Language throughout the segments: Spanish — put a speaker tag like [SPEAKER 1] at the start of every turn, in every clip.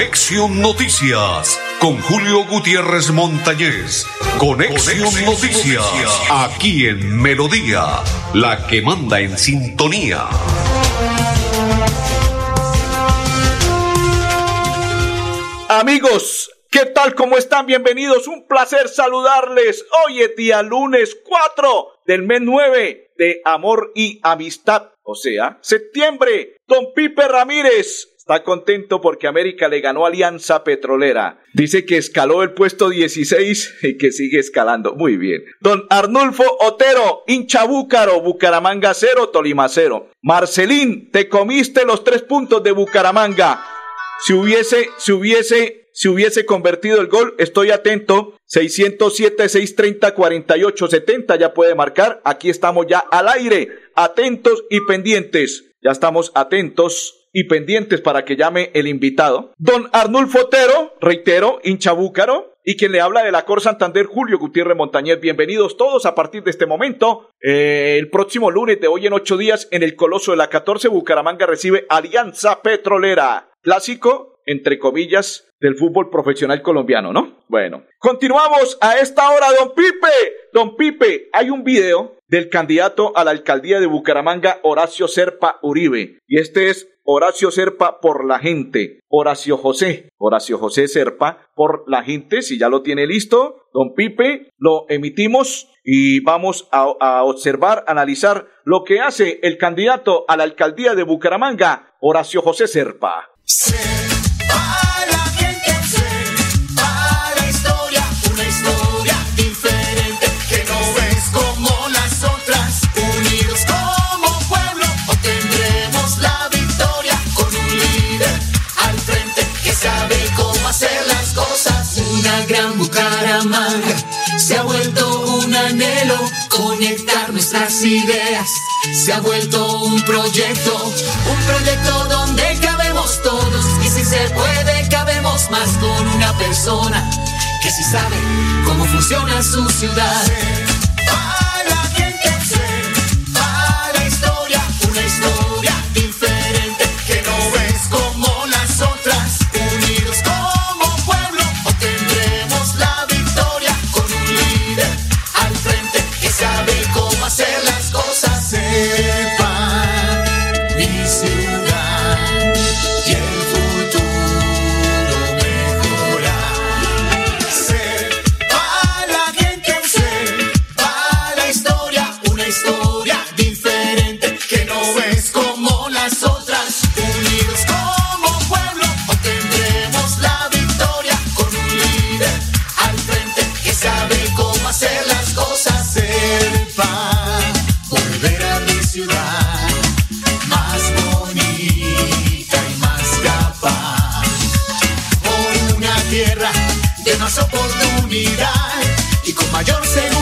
[SPEAKER 1] Conexión Noticias con Julio Gutiérrez Montañez. Conexión, Conexión Noticias, aquí en Melodía, la que manda en sintonía.
[SPEAKER 2] Amigos, ¿qué tal? ¿Cómo están? Bienvenidos. Un placer saludarles. Hoy es día lunes 4 del mes 9 de Amor y Amistad. O sea, septiembre. Don Pipe Ramírez está contento porque América le ganó Alianza Petrolera. Dice que escaló el puesto 16 y que sigue escalando. Muy bien. Don Arnulfo Otero, hincha Búcaro, Bucaramanga 0, Tolima 0. Marcelín, te comiste los tres puntos de Bucaramanga. Si hubiese, si hubiese, si hubiese convertido el gol, estoy atento. 607, 630, 48, 70 ya puede marcar. Aquí estamos ya al aire, atentos y pendientes. Ya estamos atentos y pendientes para que llame el invitado. Don Arnulfo Otero, reitero, hincha búcaro, y quien le habla de la Cor Santander, Julio Gutiérrez Montañez. Bienvenidos todos a partir de este momento. Eh, el próximo lunes de hoy en ocho días, en el Coloso de la 14, Bucaramanga recibe Alianza Petrolera clásico, entre comillas, del fútbol profesional colombiano, ¿no? Bueno, continuamos a esta hora, don Pipe. Don Pipe, hay un video del candidato a la alcaldía de Bucaramanga, Horacio Serpa Uribe. Y este es Horacio Serpa por la gente. Horacio José. Horacio José Serpa por la gente. Si ya lo tiene listo, don Pipe, lo emitimos y vamos a, observar, analizar lo que hace el candidato a la alcaldía de Bucaramanga, Horacio José Serpa.
[SPEAKER 3] Ser conectar nuestras ideas. Se ha vuelto un proyecto, un proyecto donde cabemos todos y si se puede cabemos más con una persona que sí sabe cómo funciona su ciudad. Más oportunidad y con mayor seguridad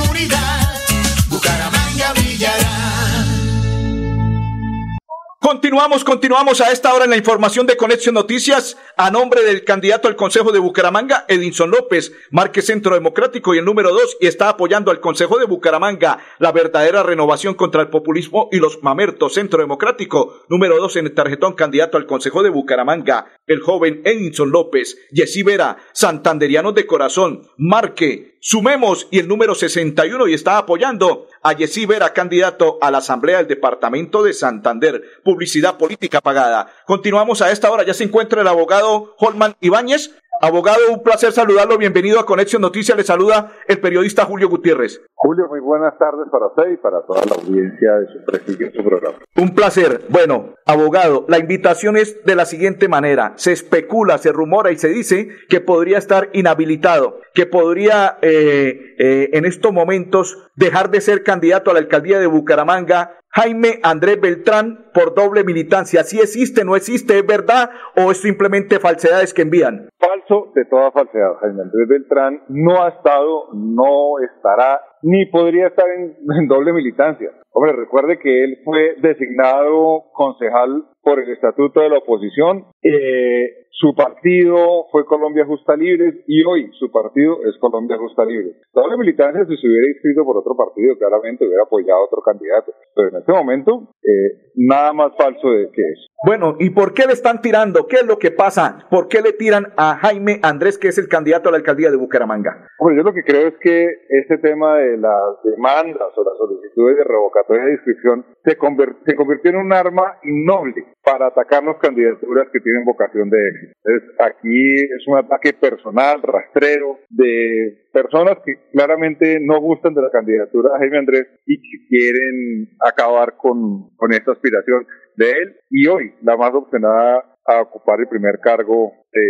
[SPEAKER 2] Continuamos, continuamos a esta hora en la información de Conexión Noticias. A nombre del candidato al Consejo de Bucaramanga, Edinson López, Marque Centro Democrático y el número dos, y está apoyando al Consejo de Bucaramanga, la verdadera renovación contra el populismo y los mamertos. Centro Democrático, número dos en el tarjetón candidato al Consejo de Bucaramanga, el joven Edinson López, Yesí Vera, Santanderianos de Corazón, Marque, Sumemos y el número 61 y está apoyando a Yesí Vera, candidato a la Asamblea del Departamento de Santander. Publicidad política pagada. Continuamos a esta hora. Ya se encuentra el abogado Holman Ibáñez. Abogado, un placer saludarlo. Bienvenido a Conexión Noticias. Le saluda el periodista Julio Gutiérrez.
[SPEAKER 4] Julio, muy buenas tardes para usted y para toda la audiencia de su prestigioso programa.
[SPEAKER 2] Un placer. Bueno, abogado, la invitación es de la siguiente manera. Se especula, se rumora y se dice que podría estar inhabilitado, que podría eh, eh, en estos momentos dejar de ser candidato a la alcaldía de Bucaramanga Jaime Andrés Beltrán por doble militancia. ¿Sí existe, no existe, es verdad o es simplemente falsedades que envían?
[SPEAKER 4] Falso de toda falsedad. Jaime Andrés Beltrán no ha estado, no estará, ni podría estar en, doble militancia. Hombre, recuerde que él fue designado concejal por el estatuto de la oposición. Eh, su partido fue Colombia Justa Libre y hoy su partido es Colombia Justa Libre. Toda la militancia, si se hubiera inscrito por otro partido, claramente hubiera apoyado a otro candidato. Pero en este momento, eh, nada más falso de que eso.
[SPEAKER 2] Bueno, ¿y por qué le están tirando? ¿Qué es lo que pasa? ¿Por qué le tiran a Jaime Andrés, que es el candidato a la alcaldía de Bucaramanga?
[SPEAKER 4] Bueno, yo lo que creo es que este tema de las demandas o las solicitudes de revocatoria de inscripción se, conver- se convirtió en un arma innoble para atacarnos candidaturas que tienen vocación de éxito. Entonces, aquí es un ataque personal, rastrero, de personas que claramente no gustan de la candidatura de Jaime Andrés y que quieren acabar con, con esta aspiración de él y hoy la más opcionada a ocupar el primer cargo de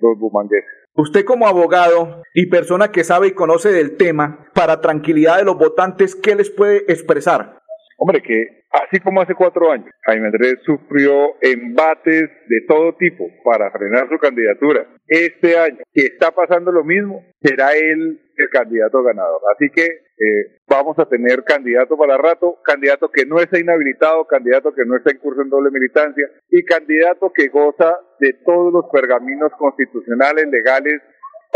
[SPEAKER 4] los bumangueses.
[SPEAKER 2] Usted como abogado y persona que sabe y conoce del tema, para tranquilidad de los votantes, ¿qué les puede expresar?
[SPEAKER 4] Hombre, que así como hace cuatro años, Jaime Andrés sufrió embates de todo tipo para frenar su candidatura. Este año, que está pasando lo mismo, será él el candidato ganador. Así que eh, vamos a tener candidato para rato, candidato que no está inhabilitado, candidato que no está en curso en doble militancia y candidato que goza de todos los pergaminos constitucionales, legales,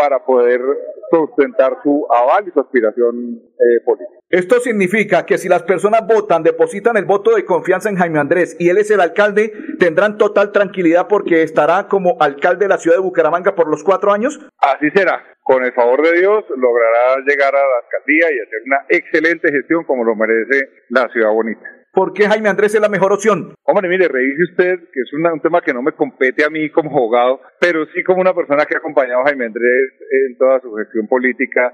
[SPEAKER 4] para poder sustentar su aval y su aspiración eh, política.
[SPEAKER 2] Esto significa que si las personas votan, depositan el voto de confianza en Jaime Andrés y él es el alcalde, tendrán total tranquilidad porque estará como alcalde de la ciudad de Bucaramanga por los cuatro años.
[SPEAKER 4] Así será. Con el favor de Dios logrará llegar a la alcaldía y hacer una excelente gestión como lo merece la ciudad bonita.
[SPEAKER 2] ¿Por qué Jaime Andrés es la mejor opción?
[SPEAKER 4] Hombre, mire, revise usted, que es una- un tema que no me compete a mí como abogado, pero sí como una persona que ha acompañado a Jaime Andrés en toda su gestión política,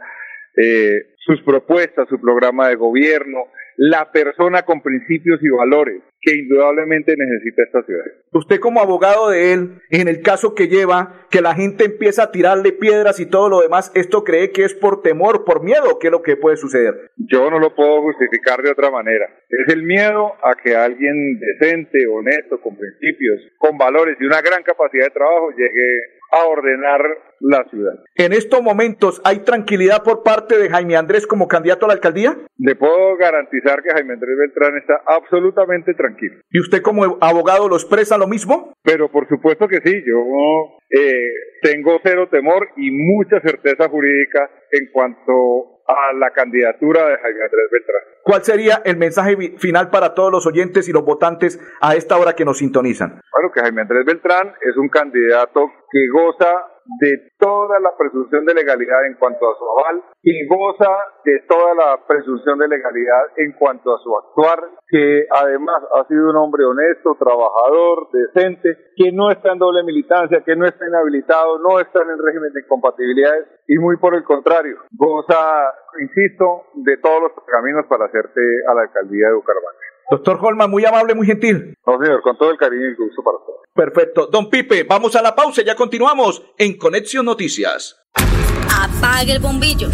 [SPEAKER 4] eh, sus propuestas, su programa de gobierno, la persona con principios y valores que indudablemente necesita esta ciudad.
[SPEAKER 2] Usted como abogado de él, en el caso que lleva, que la gente empieza a tirarle piedras y todo lo demás, ¿esto cree que es por temor, por miedo? ¿Qué es lo que puede suceder?
[SPEAKER 4] Yo no lo puedo justificar de otra manera. Es el miedo a que alguien decente, honesto, con principios, con valores y una gran capacidad de trabajo llegue a ordenar la ciudad.
[SPEAKER 2] En estos momentos, ¿hay tranquilidad por parte de Jaime Andrés como candidato a la alcaldía?
[SPEAKER 4] Le puedo garantizar que Jaime Andrés Beltrán está absolutamente tranquilo.
[SPEAKER 2] ¿Y usted como abogado lo expresa lo mismo?
[SPEAKER 4] Pero por supuesto que sí, yo eh, tengo cero temor y mucha certeza jurídica en cuanto a la candidatura de Jaime Andrés Beltrán.
[SPEAKER 2] ¿Cuál sería el mensaje final para todos los oyentes y los votantes a esta hora que nos sintonizan?
[SPEAKER 4] Bueno, que Jaime Andrés Beltrán es un candidato que goza de toda la presunción de legalidad en cuanto a su aval y goza de toda la presunción de legalidad en cuanto a su actuar, que además ha sido un hombre honesto, trabajador, decente, que no está en doble militancia, que no está inhabilitado, no está en el régimen de incompatibilidades y muy por el contrario, goza, insisto, de todos los caminos para hacerte a la alcaldía de Bucaramanga.
[SPEAKER 2] Doctor Holman, muy amable, muy gentil.
[SPEAKER 4] No, señor, con todo el cariño y gusto para todos.
[SPEAKER 2] Perfecto. Don Pipe, vamos a la pausa, ya continuamos en Conexión Noticias.
[SPEAKER 5] Apague el bombillo.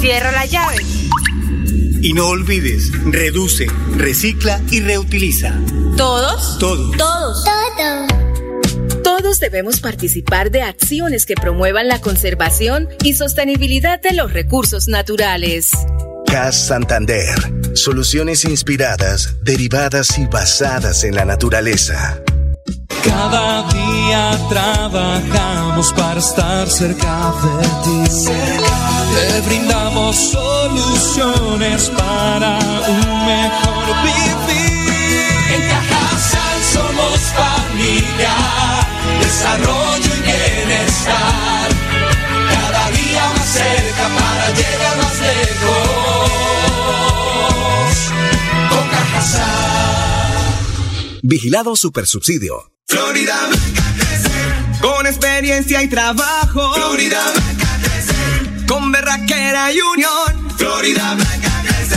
[SPEAKER 5] Cierra la llave.
[SPEAKER 6] Y no olvides, reduce, recicla y reutiliza.
[SPEAKER 5] ¿Todos?
[SPEAKER 6] Todo.
[SPEAKER 5] Todos.
[SPEAKER 7] Todos debemos participar de acciones que promuevan la conservación y sostenibilidad de los recursos naturales.
[SPEAKER 8] CAS Santander. Soluciones inspiradas, derivadas y basadas en la naturaleza.
[SPEAKER 9] Cada día trabajamos para estar cerca de ti. Te brindamos soluciones para un mejor vivir. En Cajasal somos familia, desarrollo y bienestar. Cada día más cerca para llegar más lejos.
[SPEAKER 8] Vigilado Supersubsidio.
[SPEAKER 9] Florida Blanca crece con experiencia y trabajo. Florida Blanca crece con berraquera y unión. Florida Blanca crece.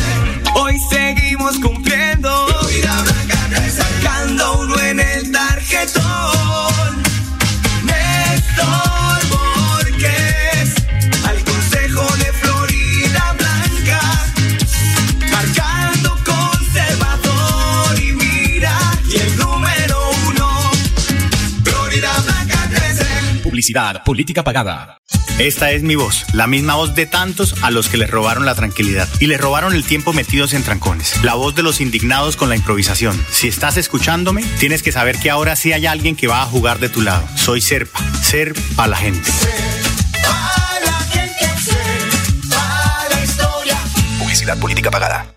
[SPEAKER 9] Hoy seguimos cumpliendo. Florida Blanca crece sacando uno en el tarjetón. Néstor
[SPEAKER 10] Publicidad, política pagada.
[SPEAKER 6] Esta es mi voz, la misma voz de tantos a los que les robaron la tranquilidad y les robaron el tiempo metidos en trancones. La voz de los indignados con la improvisación. Si estás escuchándome, tienes que saber que ahora sí hay alguien que va a jugar de tu lado. Soy Serpa, ser para la gente.
[SPEAKER 3] Para la gente, ser para la historia.
[SPEAKER 8] Publicidad política pagada.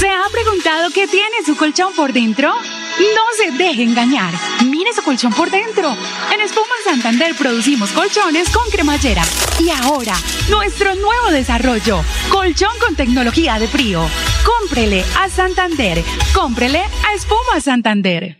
[SPEAKER 11] ¿Se ha preguntado qué tiene su colchón por dentro? No se deje engañar. Mire su colchón por dentro. En Espuma Santander producimos colchones con cremallera. Y ahora, nuestro nuevo desarrollo. Colchón con tecnología de frío. Cómprele a Santander. Cómprele a Espuma Santander.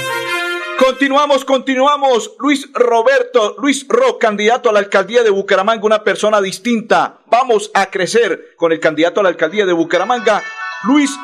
[SPEAKER 2] Continuamos, continuamos. Luis Roberto, Luis Ro, candidato a la alcaldía de Bucaramanga, una persona distinta. Vamos a crecer con el candidato a la alcaldía de Bucaramanga, Luis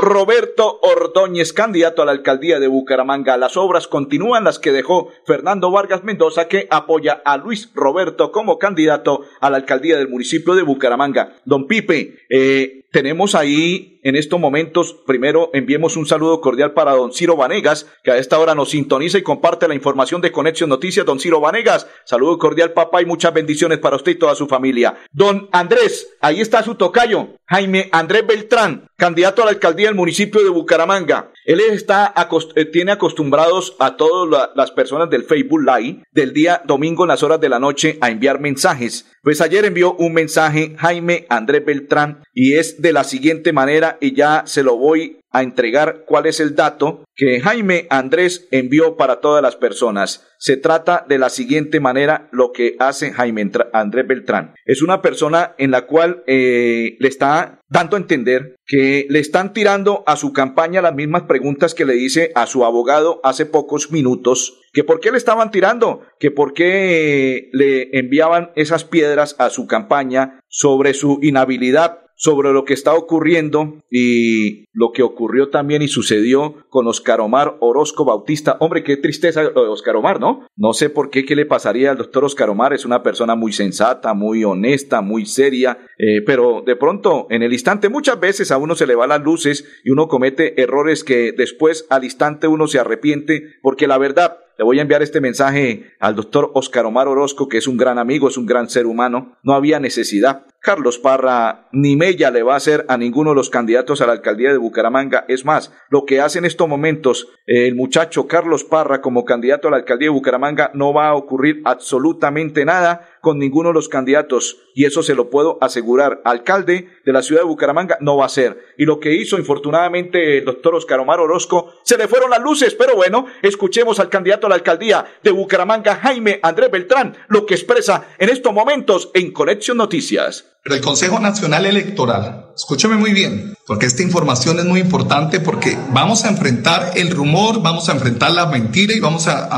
[SPEAKER 2] Roberto Ordóñez, candidato a la alcaldía de Bucaramanga. Las obras continúan las que dejó Fernando Vargas Mendoza, que apoya a Luis Roberto como candidato a la alcaldía del municipio de Bucaramanga. Don Pipe, eh, tenemos ahí en estos momentos, primero enviemos un saludo cordial para don Ciro Vanegas, que a esta hora nos sintoniza y comparte la información de Conexión Noticias. Don Ciro Vanegas, saludo cordial papá y muchas bendiciones para usted y toda su familia. Don Andrés, ahí está su tocayo, Jaime Andrés Beltrán, candidato a la alcaldía del municipio de Bucaramanga. Él está eh, tiene acostumbrados a todas la- las personas del Facebook Live del día domingo en las horas de la noche a enviar mensajes. Pues ayer envió un mensaje Jaime Andrés Beltrán y es de la siguiente manera y ya se lo voy a entregar cuál es el dato que Jaime Andrés envió para todas las personas. Se trata de la siguiente manera lo que hace Jaime Andrés Beltrán. Es una persona en la cual eh, le está dando a entender que le están tirando a su campaña las mismas preguntas que le dice a su abogado hace pocos minutos, que por qué le estaban tirando, que por qué eh, le enviaban esas piedras a su campaña sobre su inhabilidad sobre lo que está ocurriendo y lo que ocurrió también y sucedió con Oscar Omar Orozco Bautista. Hombre, qué tristeza de Oscar Omar, ¿no? No sé por qué, qué le pasaría al doctor Oscar Omar. Es una persona muy sensata, muy honesta, muy seria, eh, pero de pronto, en el instante, muchas veces a uno se le van las luces y uno comete errores que después al instante uno se arrepiente porque la verdad le voy a enviar este mensaje al doctor Oscar Omar Orozco, que es un gran amigo, es un gran ser humano. No había necesidad. Carlos Parra ni mella le va a hacer a ninguno de los candidatos a la alcaldía de Bucaramanga. Es más, lo que hace en estos momentos eh, el muchacho Carlos Parra como candidato a la alcaldía de Bucaramanga no va a ocurrir absolutamente nada con ninguno de los candidatos y eso se lo puedo asegurar. Alcalde de la ciudad de Bucaramanga no va a ser. Y lo que hizo infortunadamente el doctor Oscar Omar Orozco, se le fueron las luces, pero bueno, escuchemos al candidato a la alcaldía de Bucaramanga, Jaime Andrés Beltrán, lo que expresa en estos momentos en Conexión Noticias.
[SPEAKER 12] Pero el Consejo Nacional Electoral, escúcheme muy bien, porque esta información es muy importante porque vamos a enfrentar el rumor, vamos a enfrentar la mentira y vamos a,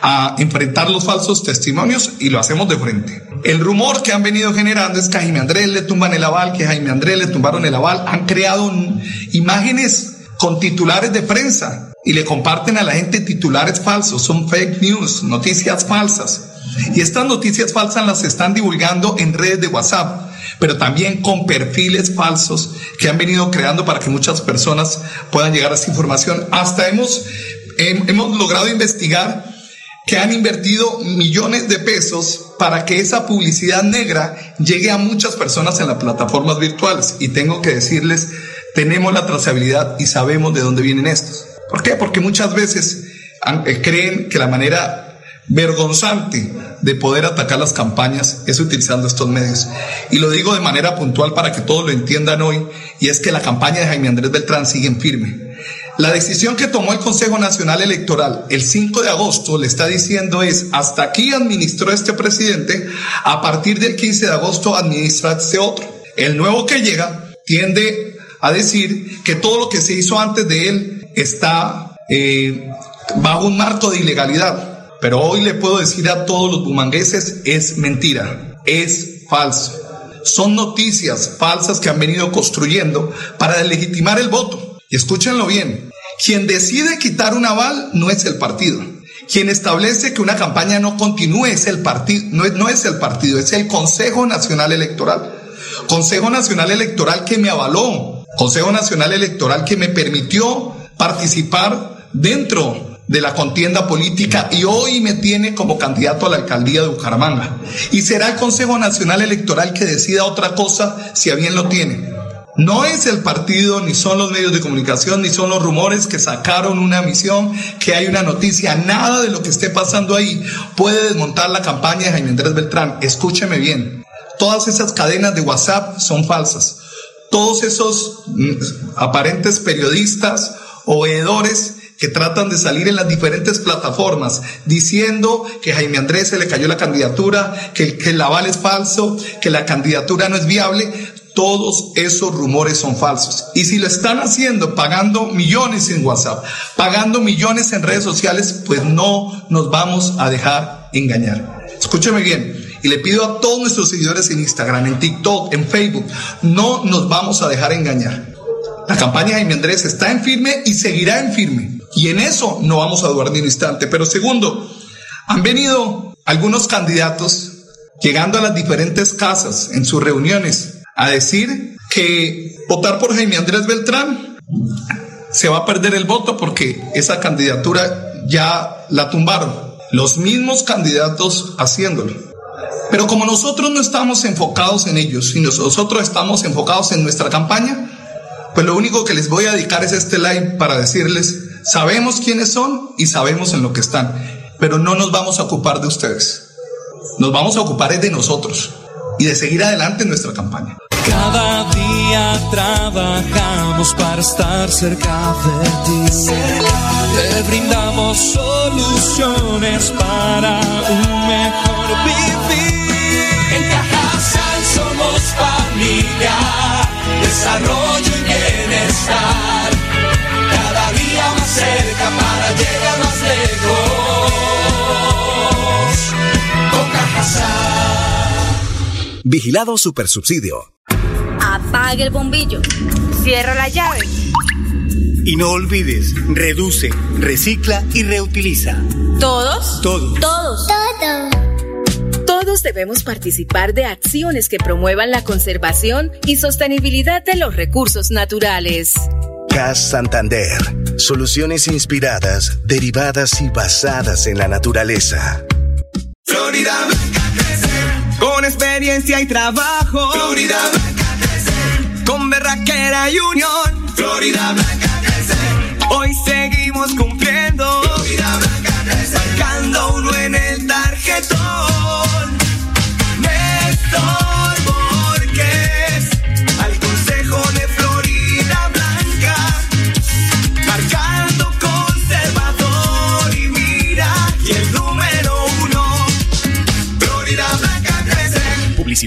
[SPEAKER 12] a- enfrentar los falsos testimonios y lo hacemos de frente. El rumor que han venido generando es que a Jaime Andrés le tumban el aval, que Jaime Andrés le tumbaron el aval, han creado imágenes con titulares de prensa y le comparten a la gente titulares falsos, son fake news, noticias falsas. Y estas noticias falsas las están divulgando en redes de WhatsApp. pero también con perfiles falsos que han venido creando para que muchas personas puedan llegar a esta información. Hasta hemos, hemos logrado investigar que han invertido millones de pesos para que esa publicidad negra llegue a muchas personas en las plataformas virtuales. Y tengo que decirles, tenemos la trazabilidad y sabemos de dónde vienen estos. ¿Por qué? Porque muchas veces eh, creen que la manera vergonzante de poder atacar las campañas es utilizando estos medios. Y lo digo de manera puntual para que todos lo entiendan hoy, y es que la campaña de Jaime Andrés Beltrán sigue en firme. La decisión que tomó el Consejo Nacional Electoral el 5 de agosto le está diciendo es, hasta aquí administró este presidente, a partir del 15 de agosto administra este otro. El nuevo que llega tiende a decir que todo lo que se hizo antes de él está eh, bajo un marco de ilegalidad. Pero hoy le puedo decir a todos los bumangueses, es mentira, es falso. Son noticias falsas que han venido construyendo para legitimar el voto. Y escúchenlo bien, quien decide quitar un aval no es el partido. Quien establece que una campaña no continúe es el partido, no no es el partido, es el Consejo Nacional Electoral. Consejo Nacional Electoral que me avaló, Consejo Nacional Electoral que me permitió participar dentro de la contienda política y hoy me tiene como candidato a la alcaldía de Bucaramanga. Y será el Consejo Nacional Electoral que decida otra cosa si a bien lo tiene. No es el partido, ni son los medios de comunicación, ni son los rumores que sacaron una misión, que hay una noticia, nada de lo que esté pasando ahí puede desmontar la campaña de Jaime Andrés Beltrán. Escúcheme bien, todas esas cadenas de WhatsApp son falsas. Todos esos mm, aparentes periodistas, oedores, que tratan de salir en las diferentes plataformas diciendo que Jaime Andrés se le cayó la candidatura, que, que el aval es falso, que la candidatura no es viable. Todos esos rumores son falsos. Y si lo están haciendo pagando millones en WhatsApp, pagando millones en redes sociales, pues no nos vamos a dejar engañar. Escúcheme bien. Y le pido a todos nuestros seguidores en Instagram, en TikTok, en Facebook, no nos vamos a dejar engañar. La campaña de Jaime Andrés está en firme y seguirá en firme. Y en eso no vamos a dudar ni un instante. Pero segundo, han venido algunos candidatos llegando a las diferentes casas en sus reuniones a decir que votar por Jaime Andrés Beltrán se va a perder el voto porque esa candidatura ya la tumbaron. Los mismos candidatos haciéndolo. Pero como nosotros no estamos enfocados en ellos, y nosotros estamos enfocados en nuestra campaña, pues lo único que les voy a dedicar es este live para decirles Sabemos quiénes son y sabemos en lo que están, pero no nos vamos a ocupar de ustedes. Nos vamos a ocupar de nosotros y de seguir adelante en nuestra campaña.
[SPEAKER 13] Cada día trabajamos para estar cerca de ti. Te brindamos soluciones para un mejor vivir.
[SPEAKER 3] En Cajasal somos familia, desarrollo y bienestar cerca para llegar más lejos. Con
[SPEAKER 14] Vigilado Supersubsidio.
[SPEAKER 5] Apague el bombillo. Cierra la llave.
[SPEAKER 6] Y no olvides, reduce, recicla y reutiliza.
[SPEAKER 5] ¿Todos?
[SPEAKER 6] Todos.
[SPEAKER 5] Todos.
[SPEAKER 7] Todos. Todos debemos participar de acciones que promuevan la conservación y sostenibilidad de los recursos naturales.
[SPEAKER 8] CAS Santander. Soluciones inspiradas, derivadas y basadas en la naturaleza.
[SPEAKER 9] Florida Blanca crece. Con experiencia y trabajo. Florida Blanca crece. Con berraquera y unión. Florida Blanca crece. Hoy seguimos cumpliendo. Florida Blanca crece. Marcando uno en el tarjetón.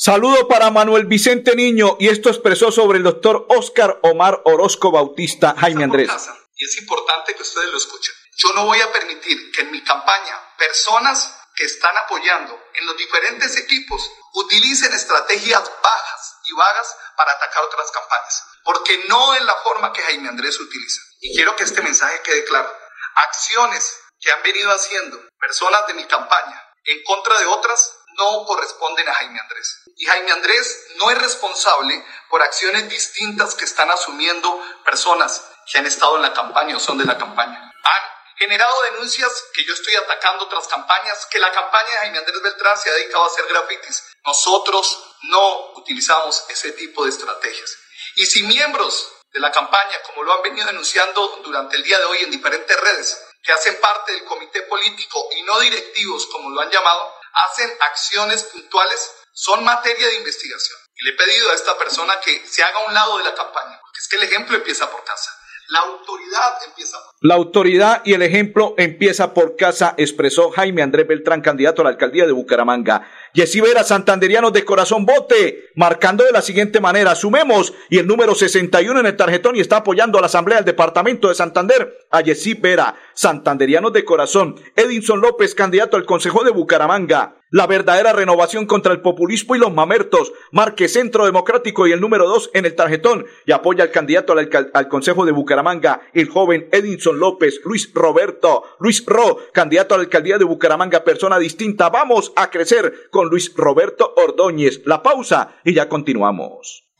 [SPEAKER 2] Saludo para Manuel Vicente Niño y esto expresó sobre el doctor Oscar Omar Orozco Bautista Jaime Andrés.
[SPEAKER 12] Y es importante que ustedes lo escuchen. Yo no voy a permitir que en mi campaña personas que están apoyando en los diferentes equipos utilicen estrategias bajas y vagas para atacar otras campañas, porque no es la forma que Jaime Andrés utiliza. Y quiero que este mensaje quede claro. Acciones que han venido haciendo personas de mi campaña en contra de otras no corresponden a Jaime Andrés. Y Jaime Andrés no es responsable por acciones distintas que están asumiendo personas que han estado en la campaña o son de la campaña. Han generado denuncias que yo estoy atacando otras campañas, que la campaña de Jaime Andrés Beltrán se ha dedicado a hacer grafitis. Nosotros no utilizamos ese tipo de estrategias. Y si miembros de la campaña, como lo han venido denunciando durante el día de hoy en diferentes redes, que hacen parte del comité político y no directivos, como lo han llamado, hacen acciones puntuales, son materia de investigación. Y le he pedido a esta persona que se haga a un lado de la campaña, porque es que el ejemplo empieza por casa. La autoridad empieza por
[SPEAKER 2] La autoridad y el ejemplo empieza por casa, expresó Jaime Andrés Beltrán, candidato a la alcaldía de Bucaramanga. Yesí Vera, santanderianos de corazón, vote, marcando de la siguiente manera, sumemos, y el número 61 en el tarjetón y está apoyando a la Asamblea del Departamento de Santander, a Yesí Vera, santanderianos de corazón, Edinson López, candidato al Consejo de Bucaramanga, la verdadera renovación contra el populismo y los mamertos. Marque Centro Democrático y el número 2 en el tarjetón y apoya al candidato al, al Consejo de Bucaramanga, el joven Edinson López, Luis Roberto, Luis Ro, candidato a la alcaldía de Bucaramanga, persona distinta. Vamos a crecer con Luis Roberto Ordóñez. La pausa y ya continuamos.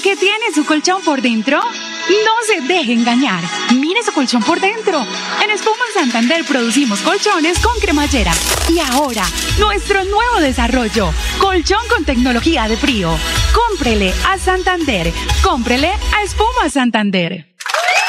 [SPEAKER 11] ¿Se ha preguntado qué tiene su colchón por dentro? No se deje engañar. Mire su colchón por dentro. En Espuma Santander producimos colchones con cremallera. Y ahora, nuestro nuevo desarrollo, colchón con tecnología de frío. Cómprele a Santander. Cómprele a Espuma Santander.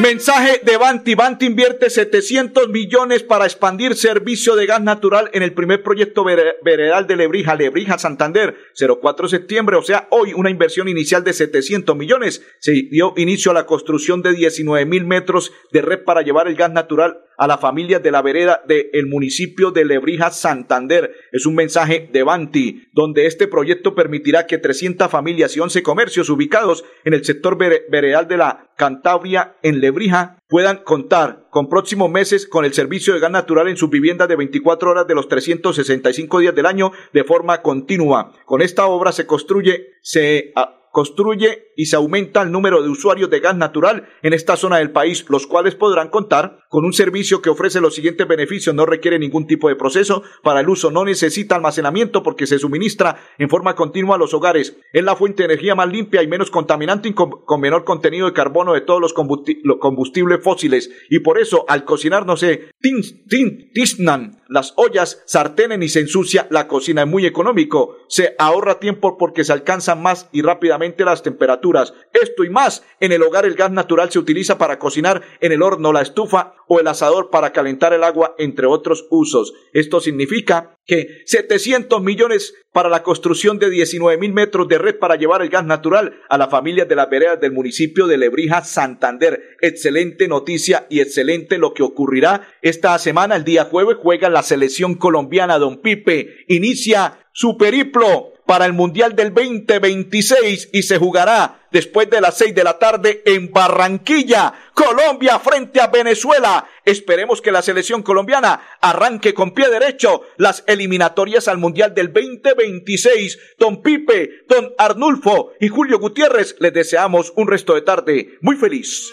[SPEAKER 2] Mensaje de Banti. Banti invierte 700 millones para expandir servicio de gas natural en el primer proyecto vere- veredal de Lebrija, Lebrija Santander, 04 de septiembre, o sea, hoy una inversión inicial de 700 millones. Se dio inicio a la construcción de 19 mil metros de red para llevar el gas natural a las familias de la vereda del municipio de Lebrija, Santander. Es un mensaje de Banti, donde este proyecto permitirá que 300 familias y 11 comercios ubicados en el sector vere- veredal de la Cantabria en Lebrija puedan contar con próximos meses con el servicio de gas natural en sus viviendas de 24 horas de los 365 días del año de forma continua. Con esta obra se construye, se ah, construye y se aumenta el número de usuarios de gas natural en esta zona del país, los cuales podrán contar con un servicio que ofrece los siguientes beneficios. No requiere ningún tipo de proceso para el uso, no necesita almacenamiento porque se suministra en forma continua a los hogares. Es la fuente de energía más limpia y menos contaminante y con, menor contenido de carbono de todos los combusti- los combustibles fósiles. Y por eso, al cocinar no se tiznan las ollas, sartenen y se ensucia la cocina. Es muy económico. Se ahorra tiempo porque se alcanzan más y rápidamente las temperaturas. Esto y más. En el hogar el gas natural se utiliza para cocinar en el horno, la estufa o el asador para calentar el agua, entre otros usos. Esto significa que 700 millones para la construcción de 19 mil metros de red para llevar el gas natural a las familias de las veredas del municipio de Lebrija, Santander. Excelente noticia y excelente lo que ocurrirá esta semana. El día jueves juega la selección colombiana Don Pipe. Inicia su periplo para el Mundial del 2026 y se jugará después de las 6 de la tarde en Barranquilla, Colombia frente a Venezuela. Esperemos que la selección colombiana arranque con pie derecho las eliminatorias al Mundial del 2026. Don Pipe, Don Arnulfo y Julio Gutiérrez les deseamos un resto de tarde muy feliz.